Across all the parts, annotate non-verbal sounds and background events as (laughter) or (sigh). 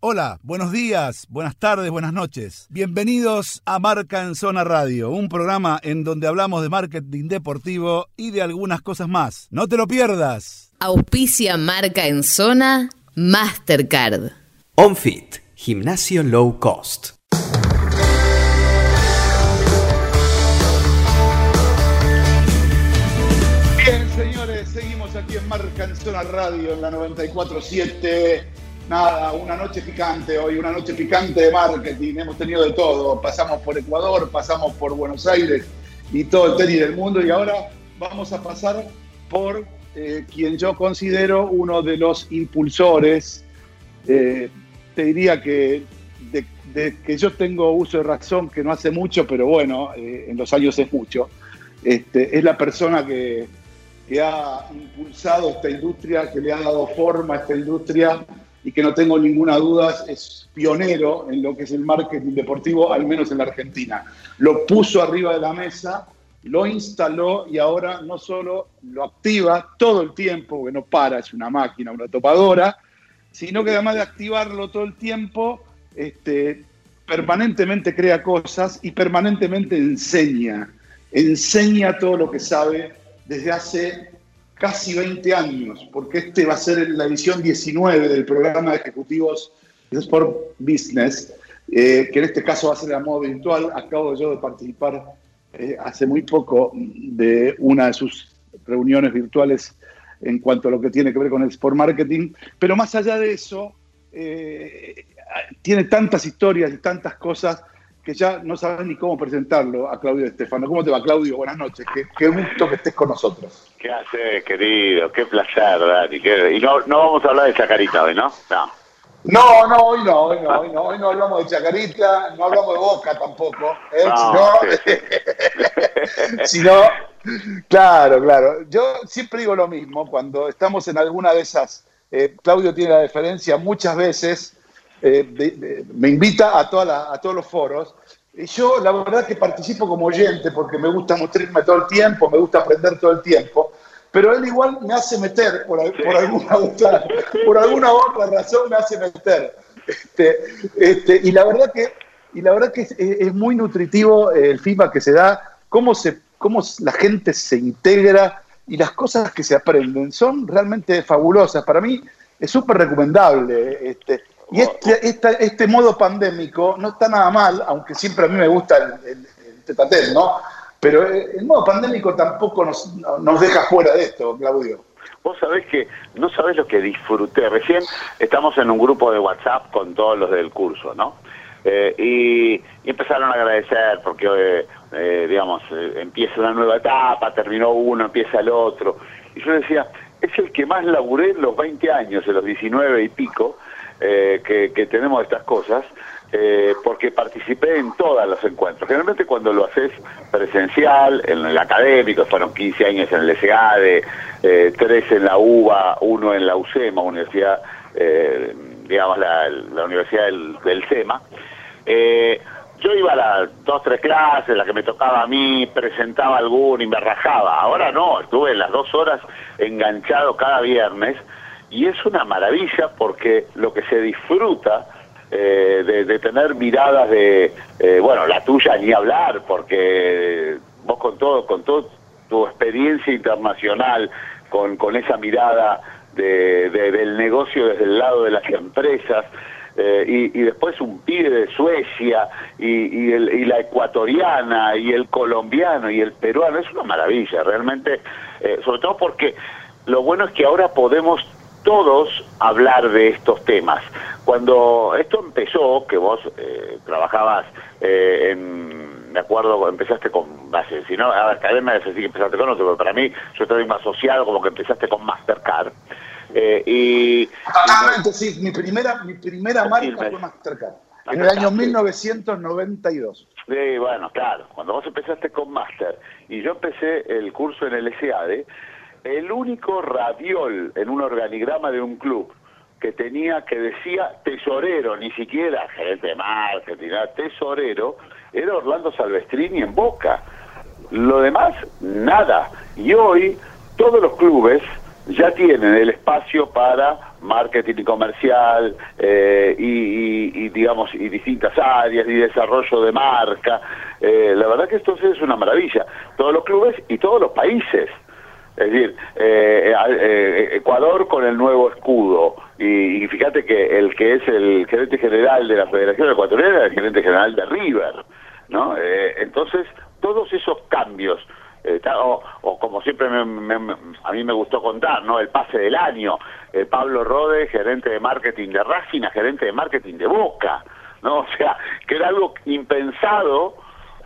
Hola, buenos días, buenas tardes, buenas noches. Bienvenidos a Marca en Zona Radio, un programa en donde hablamos de marketing deportivo y de algunas cosas más. No te lo pierdas. Auspicia Marca en Zona Mastercard. OnFit, gimnasio low cost. Bien, señores, seguimos aquí en Marca en Zona Radio en la 94.7 nada, una noche picante hoy, una noche picante de marketing, hemos tenido de todo, pasamos por Ecuador, pasamos por Buenos Aires y todo el tenis del mundo. Y ahora vamos a pasar por eh, quien yo considero uno de los impulsores, eh, te diría que que yo tengo uso de razón, que no hace mucho, pero bueno, eh, en los años es mucho, este, es la persona que, que ha impulsado esta industria, que le ha dado forma a esta industria y que no tengo ninguna duda es pionero en lo que es el marketing deportivo, al menos en la Argentina. Lo puso arriba de la mesa, lo instaló y ahora no solo lo activa todo el tiempo, que no para, es una máquina, una topadora, sino que además de activarlo todo el tiempo, este, permanentemente crea cosas y permanentemente enseña, enseña todo lo que sabe desde hace casi 20 años, porque este va a ser la edición 19 del programa de ejecutivos de Sport Business, eh, que en este caso va a ser a modo virtual. Acabo yo de participar eh, hace muy poco de una de sus reuniones virtuales en cuanto a lo que tiene que ver con el Sport Marketing, pero más allá de eso, eh, tiene tantas historias y tantas cosas que ya no sabes ni cómo presentarlo a Claudio Estefano. ¿Cómo te va, Claudio? Buenas noches. Qué, gusto que estés con nosotros. ¿Qué haces, querido? Qué placer, Dani. Y no, no vamos a hablar de Chacarita hoy, ¿no? No. No, no, hoy no, hoy no, hoy no, hoy no hablamos de Chacarita, no hablamos de Boca tampoco, ¿eh? (laughs) si no, claro, claro. Yo siempre digo lo mismo, cuando estamos en alguna de esas, eh, Claudio tiene la diferencia muchas veces, eh, me invita a, toda a todos los foros. Yo la verdad que participo como oyente porque me gusta nutrirme todo el tiempo, me gusta aprender todo el tiempo, pero él igual me hace meter, por, alguna, otra, por alguna otra razón me hace meter. Este, este, y la verdad que, y la verdad que es, muy nutritivo el feedback que se da, cómo, se, cómo la gente se integra y las cosas que se aprenden son realmente fabulosas. Para mí es súper recomendable. Este, y este, este, modo pandémico no está nada mal, aunque siempre a mí me gusta el, el, ¿no? Pero eh, el modo pandémico tampoco nos, nos deja fuera de esto, Claudio. Vos sabés que no sabés lo que disfruté. Recién estamos en un grupo de WhatsApp con todos los del curso, ¿no? Eh, y, empezaron a agradecer porque, eh, digamos, empieza una nueva etapa, terminó uno, empieza el otro. Y yo decía, es el que más laburé en los 20 años, en los 19 y pico, eh, que, tenemos estas cosas, eh, porque participé en todos los encuentros. Generalmente cuando lo haces presencial, en el académico, fueron 15 años en el SEADE, eh, 3 en la UBA, uno en la UCEMA, Universidad, eh, digamos, la, Universidad del, del SEMA. yo iba a las dos, tres clases, la que me tocaba a mí, presentaba algún y me rajaba. Ahora no, estuve las dos horas enganchado cada viernes y es una maravilla porque lo que se disfruta eh, de, tener miradas de, eh, bueno, la tuya ni hablar, porque vos con todo, con todo tu experiencia internacional, con, con esa mirada de, del negocio desde el lado de las empresas, eh, y, después un pibe de Suecia y, y, la ecuatoriana y el colombiano y el peruano, es una maravilla, realmente, sobre todo porque lo bueno es que ahora podemos todos hablar de estos temas. Cuando esto empezó, que vos eh, trabajabas eh, en, me acuerdo, empezaste con base, si no, a ver, academia es así que empezaste con otro, pero para mí yo estoy más asociado como que empezaste con Mastercard. Eh, y, Totalmente, sí, mi primera, mi primera marca fue Mastercard. En el año 1992. Sí, bueno, claro. Cuando vos empezaste con Master y yo empecé el curso en el SAD, el único radiol en un organigrama de un club que tenía, que decía tesorero, ni siquiera gerente de marketing, tesorero, era Orlando Salvestrini en Boca. Lo demás, nada. Y hoy todos los clubes ya tienen el espacio para marketing comercial eh, y, digamos y distintas áreas y desarrollo de marca. Eh, la verdad que esto es una maravilla. Todos los clubes y todos los países. Es decir, eh, Ecuador con el nuevo escudo. Y, fíjate que el que es el gerente general de la Federación Ecuatoriana es el gerente general de River. ¿no? entonces, todos esos cambios eh, o, como siempre a mí me gustó contar, ¿no? El pase del año, eh, Pablo Rode, gerente de marketing de Racing, gerente de marketing de Boca, ¿no? (laughs) O sea, que era algo impensado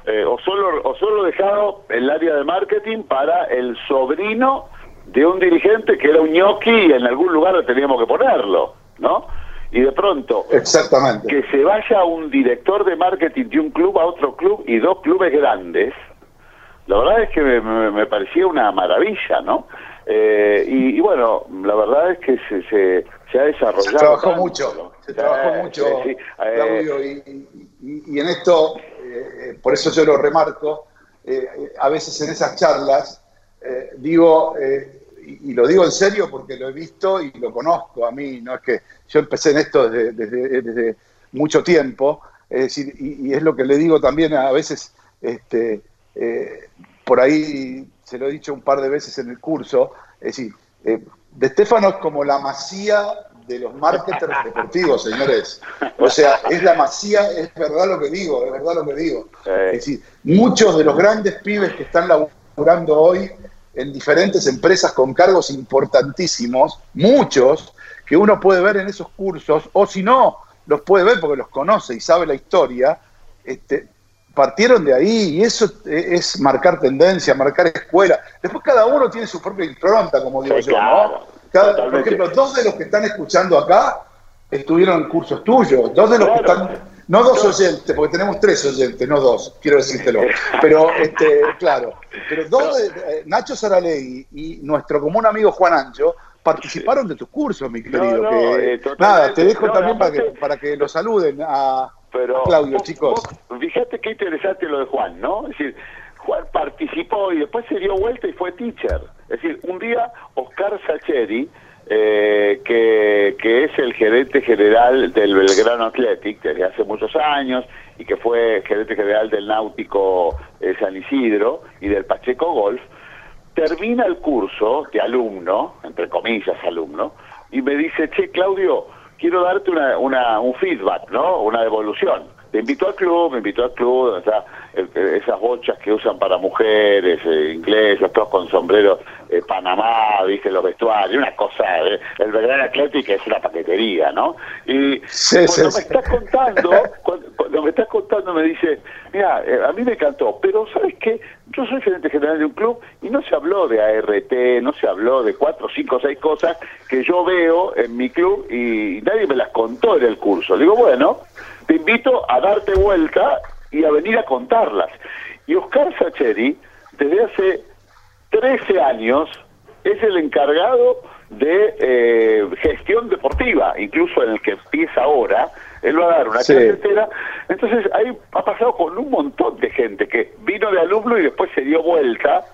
eh, o solo o solo dejado el área de marketing para el sobrino de un dirigente que era un ñoqui y en algún lugar teníamos que ponerlo, ¿no? Y de pronto, Exactamente. que se vaya un director de marketing de un club a otro club y dos clubes grandes, la verdad es que me, parecía una maravilla, ¿no? Eh, y, bueno, la verdad es que se, se, ha desarrollado. Se trabajó mucho, se trabajó mucho, eh, Claudio, y, en esto, eh, por eso yo lo remarco, a veces en esas charlas, digo, y, lo digo en serio porque lo he visto y lo conozco a mí, no es que yo empecé en esto desde, desde, mucho tiempo, es decir, y, es lo que le digo también a veces, este, eh, por ahí se lo he dicho un par de veces en el curso, es decir, eh, De Stefano es como la masía de los marketers deportivos, señores. O sea, es la masía, es verdad lo que digo, es verdad lo que digo. Es decir, muchos de los grandes pibes que están laburando hoy en diferentes empresas con cargos importantísimos, muchos, que uno puede ver en esos cursos, o si no, los puede ver porque los conoce y sabe la historia, este, partieron de ahí y eso es marcar tendencia, marcar escuela. Después cada uno tiene su propia impronta, como digo yo, ¿no? Por ejemplo, dos de los que están escuchando acá estuvieron en cursos tuyos, dos de los que están, no dos oyentes, porque tenemos tres oyentes, no dos, quiero decírtelo, pero este, claro, pero dos de, eh, Nacho Saralegui y nuestro común amigo Juan Ancho participaron de tus cursos, mi querido. Eh, nada, te dejo también para que, para que lo saluden a pero Claudio, chicos. fíjate qué interesante lo de Juan, ¿no? Es decir, Juan participó y después se dio vuelta y fue teacher. Es decir, un día Oscar Sacheri, eh, que, es el gerente general del Belgrano Athletic desde hace muchos años y que fue gerente general del Náutico eh, San Isidro y del Pacheco Golf, termina el curso de alumno, entre comillas alumno, y me dice, che, Claudio, quiero darte una, una, un feedback, ¿no? Una devolución. Te invito al club, me invitó al club, o sea, esas bochas que usan para mujeres, eh, inglesas, todos con sombreros eh, Panamá, viste, los vestuarios, una cosa, eh, el Belgrano Atlético es una paquetería, ¿no? Y cuando me estás contando, (laughs) cuando, me estás contando me dice, mira, a mí me encantó, pero ¿sabes qué? Yo soy gerente general de un club y no se habló de ART, no se habló de cuatro, cinco, seis cosas que yo veo en mi club y nadie me las contó en el curso. digo, bueno, te invito a darte vuelta y a venir a contarlas. Y Oscar Sacheri, desde hace 13 años, es el encargado de eh, gestión deportiva, incluso en el que empieza ahora, él va a dar una clase entera. Entonces ahí ha pasado con un montón de gente que vino de alumno y después se dio vuelta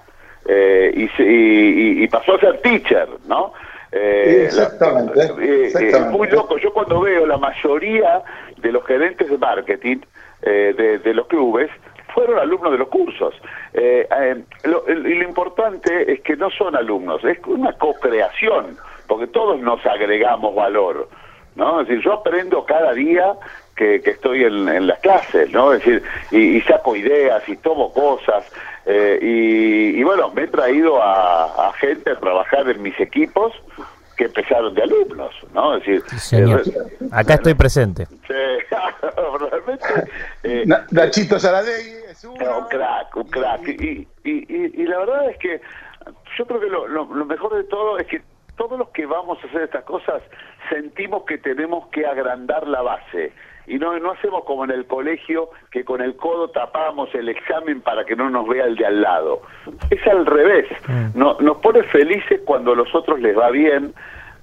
eh, y, y, pasó a ser teacher, ¿no? Eh, exactamente, exactamente. muy loco. Yo cuando veo la mayoría de los gerentes de marketing de, de, los clubes fueron alumnos de los cursos. Eh, eh, lo, lo, importante es que no son alumnos, es una co-creación, porque todos nos agregamos valor. ¿no? Es decir, yo aprendo cada día que, estoy en, las clases, ¿no? Es decir, y, saco ideas y tomo cosas. Eh, y, bueno, me he traído a, a gente a trabajar en mis equipos que empezaron de alumnos, ¿no? Es decir, señor. acá estoy presente. (laughs) Sí, (laughs) realmente. Eh, Nachito un crack, un crack. Y, y, y, la verdad es que yo creo que lo, lo, mejor de todo es que todos los que vamos a hacer estas cosas sentimos que tenemos que agrandar la base y no, no hacemos como en el colegio que con el codo tapamos el examen para que no nos vea el de al lado. Es al revés. Mm. No, nos pone felices cuando a los otros les va bien,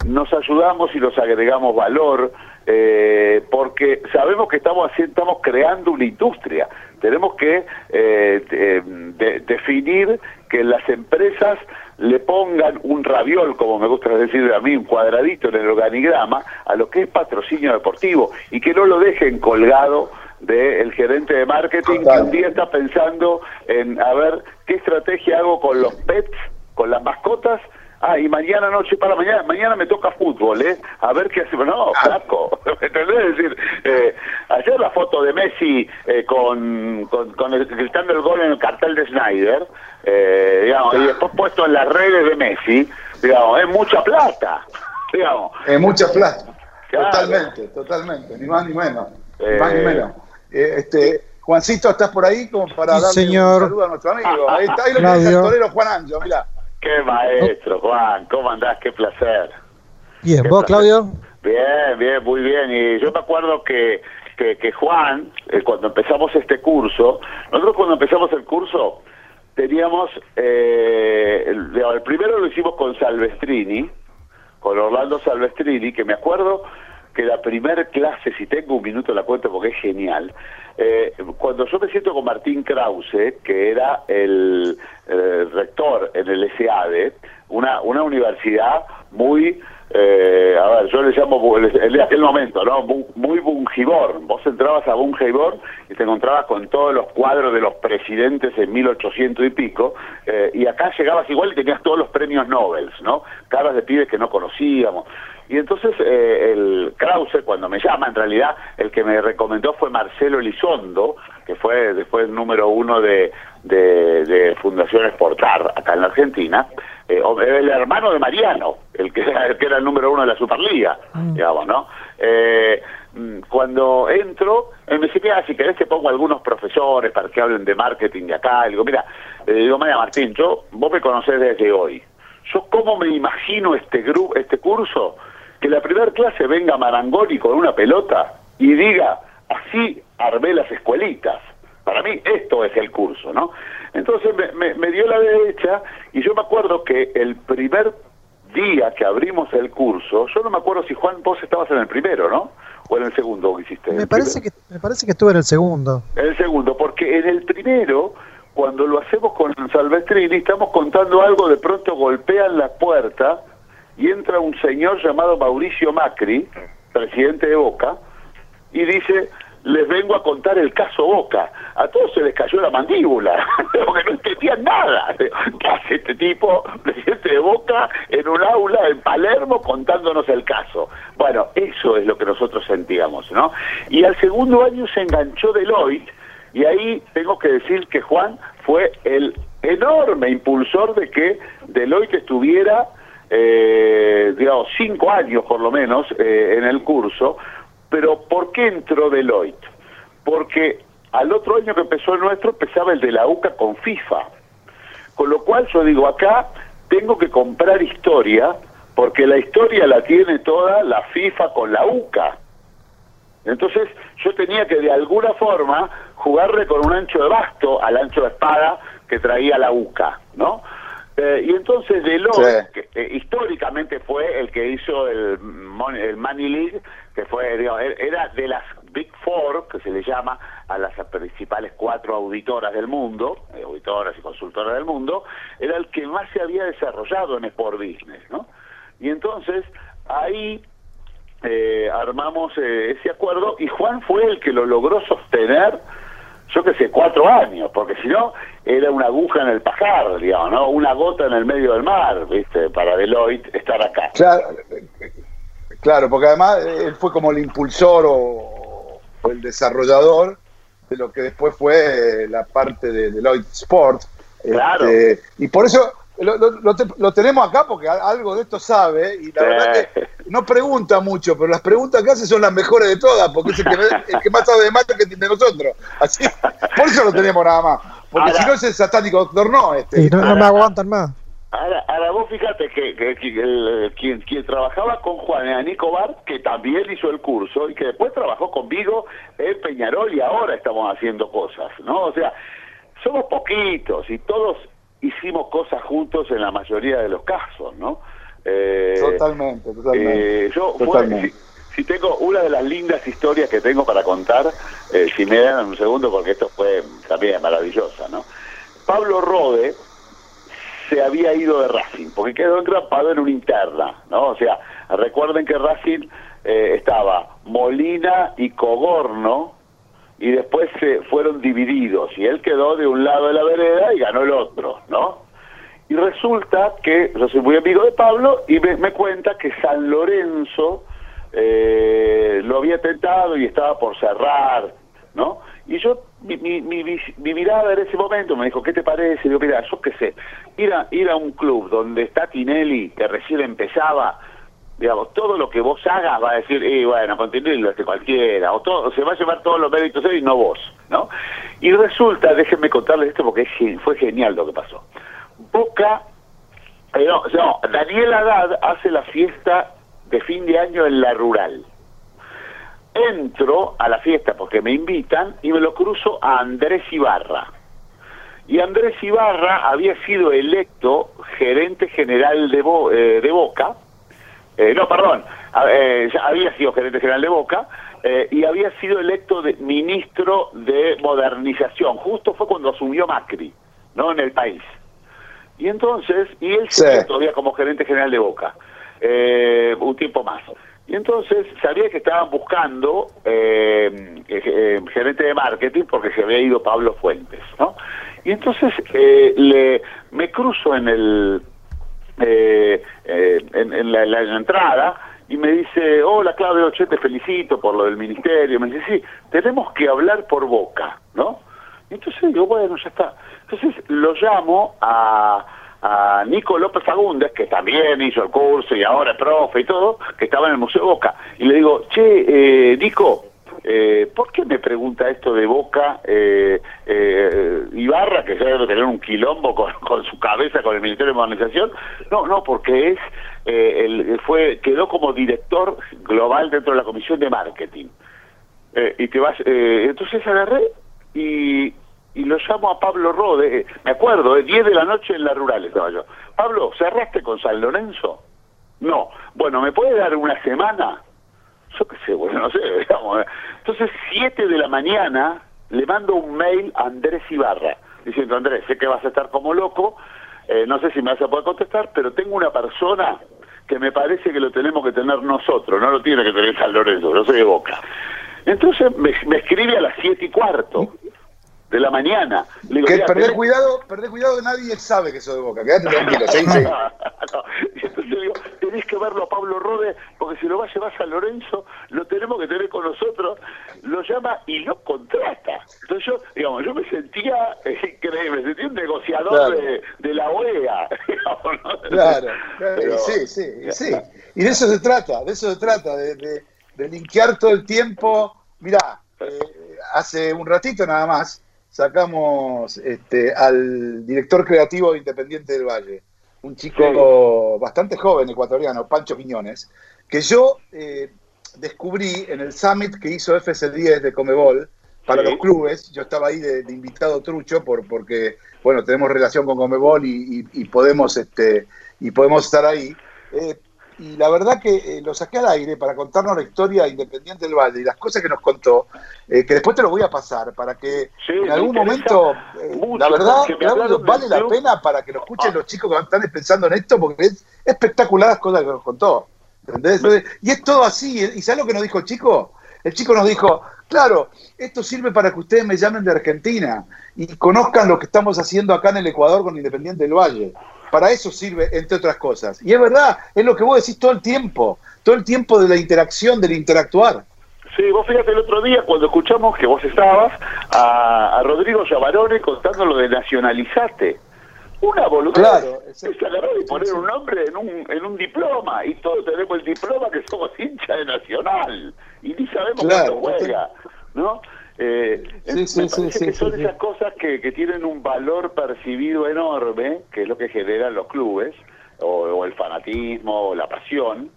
nos ayudamos y los agregamos valor, eh, porque sabemos que estamos haciendo, estamos creando una industria. Tenemos que eh, definir que las empresas le pongan un raviol, como me gusta decir a mí, un cuadradito en el organigrama, a lo que es patrocinio deportivo y que no lo dejen colgado del gerente de marketing que un día está pensando en a ver qué estrategia hago con los pets, con las mascotas. Ah, y mañana noche para mañana, mañana me toca fútbol, ¿eh? A ver qué hacemos. No, flaco, (laughs) ¿entendés? Es decir, eh, ayer la foto de Messi eh, con, con, con el, gritando el gol en el cartel de Snyder, eh, digamos, y después puesto en las redes de Messi, digamos, es mucha plata, (laughs) digamos. Es mucha plata. Totalmente, totalmente, ni más ni menos. Ni más ni menos. Eh, este, Juancito, ¿estás por ahí como para Sí, darle señor. un saludo a nuestro amigo? Ahí está, ahí lo Claudio. el torero Juan Anjo, mira. Qué maestro, Juan, ¿cómo andás? Qué placer. Bien, Qué ¿vos, placer. Claudio? Bien, bien, muy bien. Y yo me acuerdo que, que, que Juan, eh, cuando empezamos este curso, nosotros cuando empezamos el curso teníamos, eh, el, el primero lo hicimos con Salvestrini, con Orlando Salvestrini, que me acuerdo que la primer clase, si tengo un minuto la cuento porque es genial, eh, cuando yo me siento con Martín Krause, que era el eh, rector en el SADE, una, una universidad muy, eh, a ver, yo le llamo en aquel momento, ¿no? Bu- Muy bungibor. Vos entrabas a bungibor y te encontrabas con todos los cuadros de los presidentes en 1800 y pico, eh, y acá llegabas igual y tenías todos los premios Nobel, ¿no? Caras de pibes que no conocíamos. Y entonces eh, el Krause, cuando me llama, en realidad el que me recomendó fue Marcelo Elizondo, que fue después número uno de, de, de Fundación Exportar acá en la Argentina, eh, o- el hermano de Mariano, el que, era, el que era el número uno de la Superliga, digamos, ¿no? Eh, cuando entro, él me dice, mira, si querés te pongo algunos profesores para que hablen de marketing de acá. Y digo, mira, le digo, María Martín, yo, vos me conocés desde hoy. Yo cómo me imagino este grupo, este curso, que la primera clase venga Marangoni con una pelota y diga, así armé las escuelitas. Para mí esto es el curso, ¿no? Entonces me, me- me dio la derecha y yo me acuerdo que el primer día que abrimos el curso, yo no me acuerdo si Juan, vos estabas en el primero, ¿no? O en el segundo que hiciste. Me ¿El parece primero? que me parece que estuve en el segundo. En el segundo, porque en el primero, cuando lo hacemos con Salvestrini, estamos contando algo, de pronto golpean la puerta y entra un señor llamado Mauricio Macri, presidente de Boca, y dice, les vengo a contar el caso Boca. A todos se les cayó la mandíbula, (laughs) porque no entendían nada. ¿Qué hace este tipo, presidente de Boca, en un aula en Palermo contándonos el caso? Bueno, eso es lo que nosotros sentíamos, ¿no? Y al segundo año se enganchó Deloitte, y ahí tengo que decir que Juan fue el enorme impulsor de que Deloitte estuviera, eh, digamos, cinco años por lo menos eh, en el curso. Pero ¿por qué entró Deloitte? Porque al otro año que empezó el nuestro empezaba el de la UCA con FIFA. Con lo cual yo digo, acá tengo que comprar historia, porque la historia la tiene toda la FIFA con la UCA. Entonces yo tenía que de alguna forma jugarle con un ancho de basto al ancho de espada que traía la UCA, ¿no? Eh, y entonces Deloitte, Sí. que eh, históricamente fue el que hizo el, el Money League, que fue, digamos, er- era de las Big Four, que se le llama a las principales cuatro auditoras del mundo, eh, auditoras y consultoras del mundo, era el que más se había desarrollado en Sport Business, ¿no? Y entonces ahí eh, armamos eh, ese acuerdo y Juan fue el que lo logró sostener, yo qué sé, cuatro años, porque si no era una aguja en el pajar, digamos, ¿no? Una gota en el medio del mar, ¿viste? Para Deloitte estar acá. Claro, claro, porque además eh, él fue como el impulsor o, o el desarrollador de lo que después fue eh, la parte de Deloitte Sport. Claro. Este, y por eso lo, te- lo tenemos acá porque a- algo de esto sabe y la Sí. verdad que no pregunta mucho, pero las preguntas que hace son las mejores de todas porque es el que, el que más sabe de marketing de nosotros. Así, por eso lo tenemos nada más. Porque Ahora- si no es el satánico doctor no. Este, Y no, no me aguantan más. Ahora, ahora vos fíjate que, que- que el- quien, quien trabajaba con Juan era Nico Bar, que también hizo el curso y que después trabajó conmigo en Peñarol y ahora estamos haciendo cosas, ¿no? O sea, somos poquitos y todos hicimos cosas juntos en la mayoría de los casos, ¿no? Eh, Totalmente, totalmente. eh, yo, fue- si, si tengo una de las lindas historias que tengo para contar, eh, si me dan un segundo, porque esto fue también maravillosa, ¿no? Pablo Rode se había ido de Racing, porque quedó engrampado en una interna, ¿no? O sea, recuerden que Racing eh, estaba Molina y Cogorno, y después se fueron divididos, y él quedó de un lado de la vereda y ganó el otro, ¿no? Y resulta que yo soy muy amigo de Pablo y me, cuenta que San Lorenzo eh, lo había tentado y estaba por cerrar, ¿no? Y yo, mi, mi, mi, mi mirada en ese momento me dijo, ¿qué te parece? Y yo, mira, yo qué sé, ir a, ir a un club donde está Tinelli, que recién empezaba, digamos, todo lo que vos hagas va a decir, eh, bueno, con Tinelli lo hace cualquiera, o todo, se va a llevar todos los méritos él y no vos, ¿no? Y resulta, déjenme contarles esto porque fue genial lo que pasó. Boca, eh, no, Daniel Haddad hace la fiesta de fin de año en la rural. Entro a la fiesta porque me invitan y me lo cruzo a Andrés Ibarra. Y Andrés Ibarra había sido electo gerente general de, Bo- eh, de Boca, eh, no, perdón, eh, ya había sido gerente general de Boca eh, y había sido electo de ministro de modernización. Justo fue cuando asumió Macri, ¿no? En el país. Y entonces, y él Sí. seguía todavía como gerente general de Boca, eh, un tiempo más. Y entonces sabía que estaban buscando gerente de marketing porque se había ido Pablo Fuentes, ¿no? Y entonces eh, le, me cruzo en el eh, eh, en, en la, en la entrada y me dice, hola Claudio, che, te felicito por lo del ministerio. Me dice, sí, tenemos que hablar por boca, ¿no? Y entonces digo, bueno, ya está. Entonces lo llamo a, a Nico López Fagundes, que también hizo el curso y ahora es profe y todo, que estaba en el Museo Boca. Y le digo, che, eh, Nico, eh, ¿por qué me pregunta esto de Boca eh, eh, Ibarra, que ya debe tener un quilombo (laughs) con, su cabeza con el Ministerio de Modernización? No, no, porque es eh, el, fue quedó como director global dentro de la Comisión de Marketing. Eh, y te vas, eh, entonces agarré y, y lo llamo a Pablo Rode, me acuerdo, eh, 10 de la noche en la rural estaba yo. Pablo, ¿cerraste con San Lorenzo? No. Bueno, ¿me puede dar una semana? Yo qué sé, bueno, no sé, (laughs) digamos. eh. Entonces, 7 de la mañana, le mando un mail a Andrés Ibarra, diciendo, Andrés, sé que vas a estar como loco, eh, no sé si me vas a poder contestar, pero tengo una persona que me parece que lo tenemos que tener nosotros, no lo tiene que tener San Lorenzo, yo soy de Boca. Entonces me, me escribe a las siete y cuarto de la mañana. Le digo, Que "Mira, perdé tenés- cuidado, perdé cuidado, nadie sabe que soy de Boca. Quédate tranquilo, sí, sí. (laughs) No, y entonces le digo, tenés que verlo a Pablo Rode, porque si lo va a llevar San Lorenzo, lo tenemos que tener con nosotros, lo llama y lo contrata. Entonces yo, digamos, yo me sentía eh, increíble, me sentía un negociador Claro. de, de la OEA. (laughs) digamos, ¿no? Claro, claro, Pero- sí, sí, sí. Y de eso se trata, de eso se trata, de, de, de linkear todo el tiempo. Mirá, eh, hace un ratito nada más sacamos este, al director creativo de Independiente del Valle, un chico bastante joven ecuatoriano, Pancho Quiñones, que yo eh, descubrí en el summit que hizo FC10 de Comebol para Sí. los clubes. Yo estaba ahí de, de invitado trucho por, porque, bueno, tenemos relación con Comebol y, y- y podemos, este, y podemos estar ahí. Eh, y la verdad que eh, lo saqué al aire para contarnos la historia de Independiente del Valle y las cosas que nos contó, eh, que después te lo voy a pasar para que Sí, en algún momento, eh, mucho, la verdad, vale la club. pena para que lo escuchen Ah. los chicos que están pensando en esto, porque es espectacular las cosas que nos contó. ¿entendés? Y es todo así. ¿Y sabes lo que nos dijo el chico? El chico nos dijo, claro, esto sirve para que ustedes me llamen de Argentina y conozcan lo que estamos haciendo acá en el Ecuador con Independiente del Valle. Para eso sirve, entre otras cosas. Y es verdad, es lo que vos decís todo el tiempo, todo el tiempo de la interacción, del interactuar. Sí, vos fíjate el otro día cuando escuchamos que vos estabas a, a Rodrigo Llavarone contando lo de nacionalizate. Una boludez. Claro, es agarrar y poner un nombre en un, en un diploma y todos tenemos el diploma que somos hincha de Nacional y ni sabemos Claro, cuánto juega, ¿no? Eh, Sí, me que son esas cosas que, que tienen un valor percibido enorme, que es lo que generan los clubes, o, o el fanatismo, o la pasión,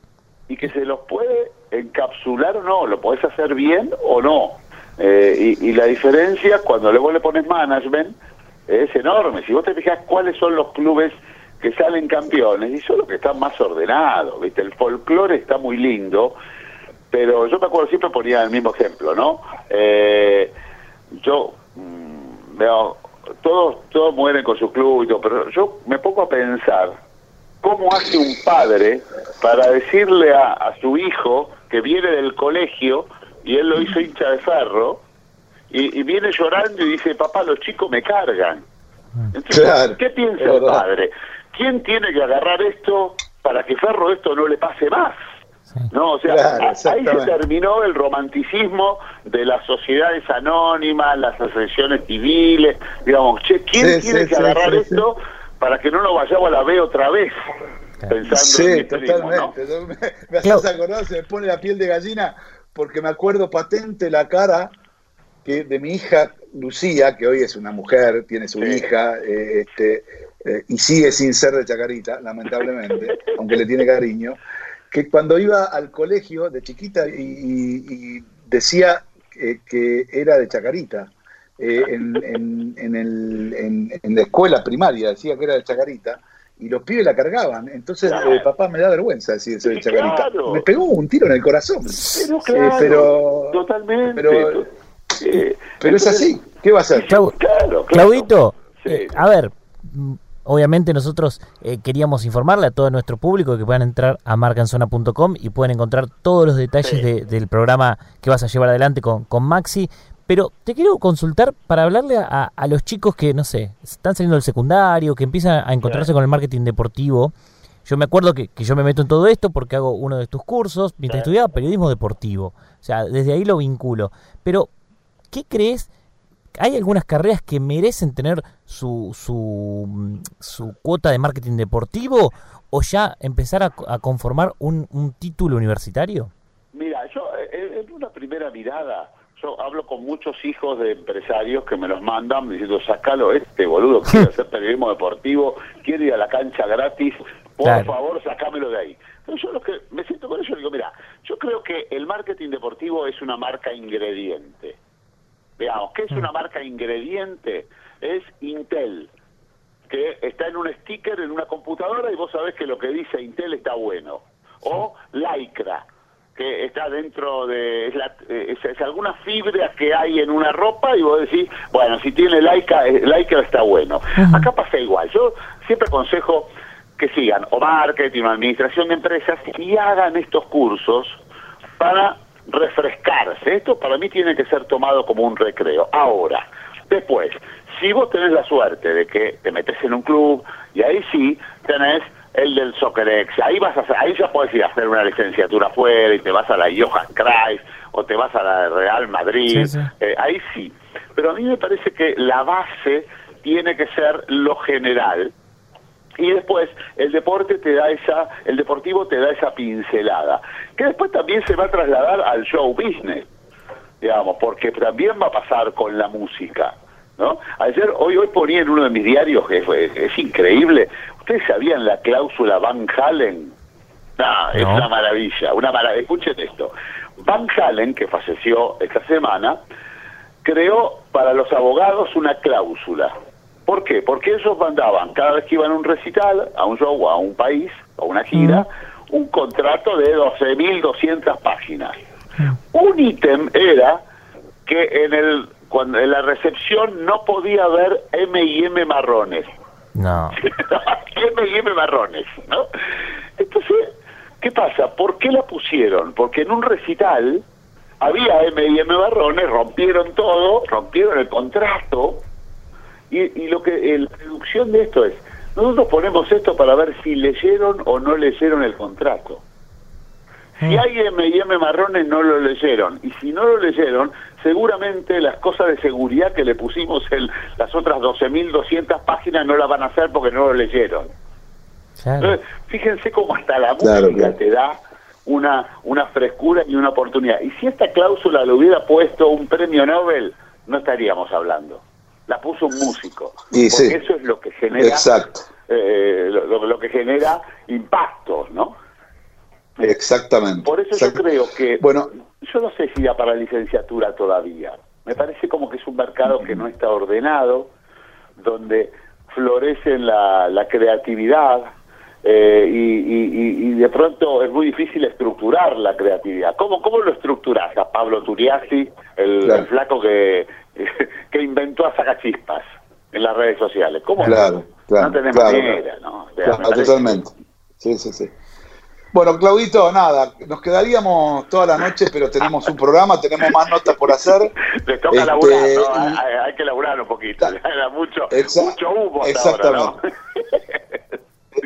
y que se los puede encapsular o no, lo podés hacer bien o no. Eh, y, y la diferencia cuando luego le pones management es enorme. Si vos te fijas cuáles son los clubes que salen campeones, y son los que están más ordenados, ¿viste? El folclore está muy lindo, pero yo me acuerdo, siempre ponía el mismo ejemplo, ¿no? Eh, yo mm, veo todos, todos mueren con su club y todo, pero yo me pongo a pensar cómo hace un padre para decirle a, a su hijo que viene del colegio y él lo hizo hincha de ferro y, y viene llorando y dice, papá, los chicos me cargan. Entonces, Claro, ¿qué piensa el padre? ¿Quién tiene que agarrar esto para que Ferro esto no le pase más? No, o sea, Claro, ahí se terminó el romanticismo de las sociedades anónimas, las asociaciones civiles, digamos, che, ¿quién Sí, tiene sí, que sí, agarrar sí, esto para que no nos vayamos a la B otra vez? Pensando en Sí, mi primo, ¿no? totalmente. Yo (laughs) Me, me haces acordar, se me pone la piel de gallina porque me acuerdo patente la cara que de mi hija Lucía, que hoy es una mujer, tiene su Sí. hija, eh, este, eh, y sigue sin ser de Chacarita, lamentablemente, (laughs) aunque le tiene cariño, que cuando iba al colegio de chiquita y, y- y decía eh, que era de Chacarita, eh, en, en- en el- en- en la escuela primaria decía que era de Chacarita, y los pibes la cargaban. Entonces, Claro. eh, papá, me da vergüenza decir soy de Chacarita. claro. Me pegó un tiro en el corazón. Pero Eh, claro, pero, totalmente. pero- Eh, pero es así. ¿Qué va a hacer? Clau- Claro, claro. Claudito, Sí. eh, a ver, obviamente nosotros eh, queríamos informarle a todo nuestro público que puedan entrar a marcanzona.com y pueden encontrar todos los detalles Sí. de- del programa que vas a llevar adelante con, con Maxi. Pero te quiero consultar para hablarle a, a los chicos que, no sé, están saliendo del secundario, que empiezan a encontrarse con el marketing deportivo. Yo me acuerdo que, que yo me meto en todo esto porque hago uno de tus cursos mientras estudiaba periodismo deportivo. O sea, desde ahí lo vinculo. Pero, ¿qué crees? ¿Hay algunas carreras que merecen tener su, su, su cuota de marketing deportivo o ya empezar a, a conformar un, un título universitario? Mira, yo eh, en una primera mirada, yo hablo con muchos hijos de empresarios que me los mandan diciendo, sacalo este boludo, quiere (laughs) hacer periodismo deportivo, quiere ir a la cancha gratis, por Claro. favor, sacámelo de ahí. Entonces yo lo que me siento con ellos digo, mira, yo creo que el marketing deportivo es una marca ingrediente. Veamos, ¿qué es una marca ingrediente? Es Intel, que está en un sticker en una computadora y vos sabés que lo que dice Intel está bueno. O Lycra, que está dentro de... Es, la- eh, es- es alguna fibra que hay en una ropa y vos decís, bueno, si tiene Lycra, eh, Lycra está bueno. Acá pasa igual. Yo siempre aconsejo que sigan o marketing o administración de empresas y hagan estos cursos para refrescarse. Esto para mí tiene que ser tomado como un recreo. Ahora, después, si vos tenés la suerte de que te metes en un club y ahí sí tenés el del SoccerX, ahí vas a hacer- ahí ya podés ir a hacer una licenciatura afuera y te vas a la Johan Cruyff o te vas a la Real Madrid, Sí, sí. eh, ahí sí. Pero a mí me parece que la base tiene que ser lo general y después el deporte te da esa, el deportivo te da esa pincelada, que después también se va a trasladar al show business, digamos, porque también va a pasar con la música, ¿no? Ayer, hoy, hoy ponía en uno de mis diarios, que es, es increíble, ¿ustedes sabían la cláusula Van Halen? No, es una maravilla, una maravilla. Escuchen esto. Van Halen, que falleció esta semana, creó para los abogados una cláusula. ¿Por qué? Porque ellos mandaban cada vez que iban a un recital, a un show, a un país, a una gira, un contrato de 12.200 páginas. Un ítem era que en el cuando en la recepción no podía haber M y M marrones. No. (laughs) M y M marrones, ¿no? Entonces, ¿qué pasa? ¿Por qué la pusieron? Porque en un recital había M y M marrones, rompieron todo, rompieron el contrato, y, y lo que el- la deducción de esto es, nosotros ponemos esto para ver si leyeron o no leyeron el contrato. Si hay M y M marrones no lo leyeron y si no lo leyeron, seguramente las cosas de seguridad que le pusimos en las otras 12.200 páginas no las van a hacer porque no lo leyeron. Claro. Entonces, fíjense cómo hasta la Claro, música claro. te da una, una frescura y una oportunidad. Y si esta cláusula le hubiera puesto un premio Nobel, no estaríamos hablando. La puso un músico. Y porque sí. eso es lo que genera Exacto. eh, lo, lo- lo que genera impactos, ¿no? Exactamente. Por eso yo creo que Bueno, yo no sé si da para licenciatura todavía. Me parece como que es un mercado que no está ordenado, donde florece la, la creatividad eh, y, y- y- y de pronto es muy difícil estructurar la creatividad. ¿Cómo, cómo lo estructuras a Pablo Turiasi, el, Claro. el flaco que, (laughs) que inventó a Sacachispas? en las redes sociales. ¿Cómo? Claro, claro, no tenés claro, manera, ¿no? O sea, Claro, me parece- totalmente. Sí, sí, sí. Bueno, Claudito, nada, nos quedaríamos toda la noche, pero tenemos un programa, tenemos más notas por hacer. (laughs) Les toca Este, laburar, ¿no? y- Hay, que laburar un poquito. (laughs) Era mucho, mucho humo ahora, ¿no?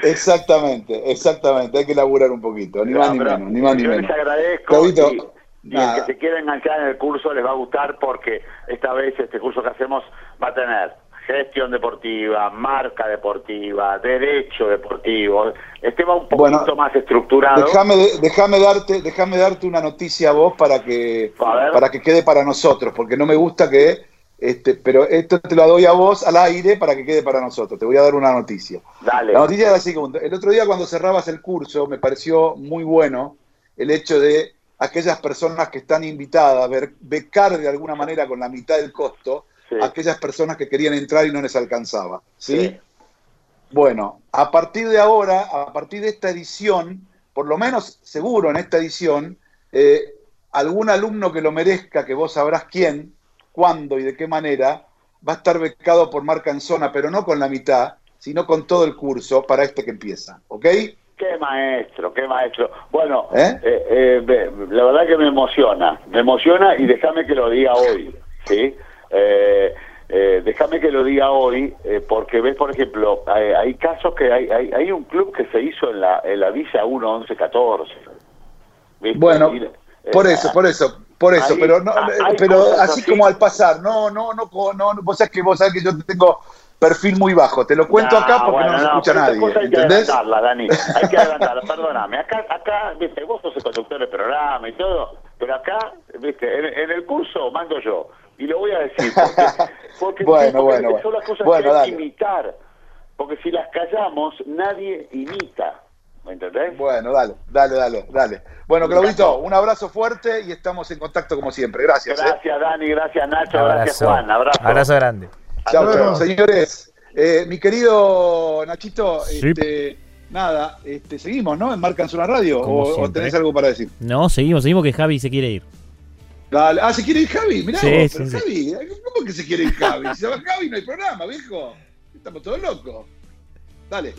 Exactamente, exactamente, hay que laburar un poquito, ni No, más ni menos, ni más ni menos. les agradezco Claudito, y, el que se quiera enganchar en el curso les va a gustar porque esta vez este curso que hacemos va a tener gestión deportiva, marca deportiva, derecho deportivo. Este va un poquito Bueno, más estructurado. Déjame, déjame darte, déjame darte una noticia a vos para que, para que quede para nosotros, porque no me gusta que, este, pero esto te lo doy a vos al aire para que quede para nosotros. Te voy a dar una noticia. Dale. La noticia es la siguiente. El otro día cuando cerrabas el curso me pareció muy bueno el hecho de aquellas personas que están invitadas a ver, becar de alguna manera con la mitad del costo Sí. aquellas personas que querían entrar y no les alcanzaba. ¿sí? Sí. Bueno, a partir de ahora, a partir de esta edición, por lo menos seguro en esta edición, eh, algún alumno que lo merezca, que vos sabrás quién, cuándo y de qué manera, va a estar becado por marca en zona, pero no con la mitad, sino con todo el curso para este que empieza. ¿Ok? Qué maestro, qué maestro. Bueno, ¿Eh? eh, eh, la verdad que me emociona, me emociona y déjame que lo diga hoy, ¿sí? Eh, eh, déjame que lo diga hoy, eh, porque ves, por ejemplo, hay, hay casos que hay, hay, hay un club que se hizo en la, en la Villa 1 11 14. ¿viste? Bueno, Y, por eso, por eso, por eso, pero no, pero así. como al pasar, no, no, no, no, no, vos sabés que vos sabés que yo tengo perfil muy bajo, te lo cuento No, acá porque bueno, no nos escucha nadie, hay que ¿entendés? adelantarlas, Dani. Hay que adelantarlas, (laughs) perdóname. Acá, acá, viste, vos sos el conductor del programa y todo, pero acá, viste, en, en el curso mando yo. Y lo voy a decir, porque, (laughs) porque, Bueno, sí, porque bueno, bueno. son las cosas Bueno, que hay que imitar. Porque si las callamos, nadie imita. ¿Me entendés? Bueno, dale, dale, dale, dale. Bueno, Claudito, un abrazo fuerte y estamos en contacto como siempre. Gracias. ¿eh? Gracias, Dani, gracias, Nacho, gracias, Juan. Abrazo. Abrazo grande. Chao. Señores, eh, mi querido Nachito, Sí. este, nada, este, seguimos, ¿no? En Marca en Zona Radio. O, tenés algo para decir? No, seguimos, seguimos que Javi se quiere ir. Dale. Ah, se quiere ir Javi, mirá Sí, vos, sí, pero sí. Javi, ¿cómo que se quiere ir Javi? Si se va Javi no hay programa, viejo. Estamos todos locos. Dale.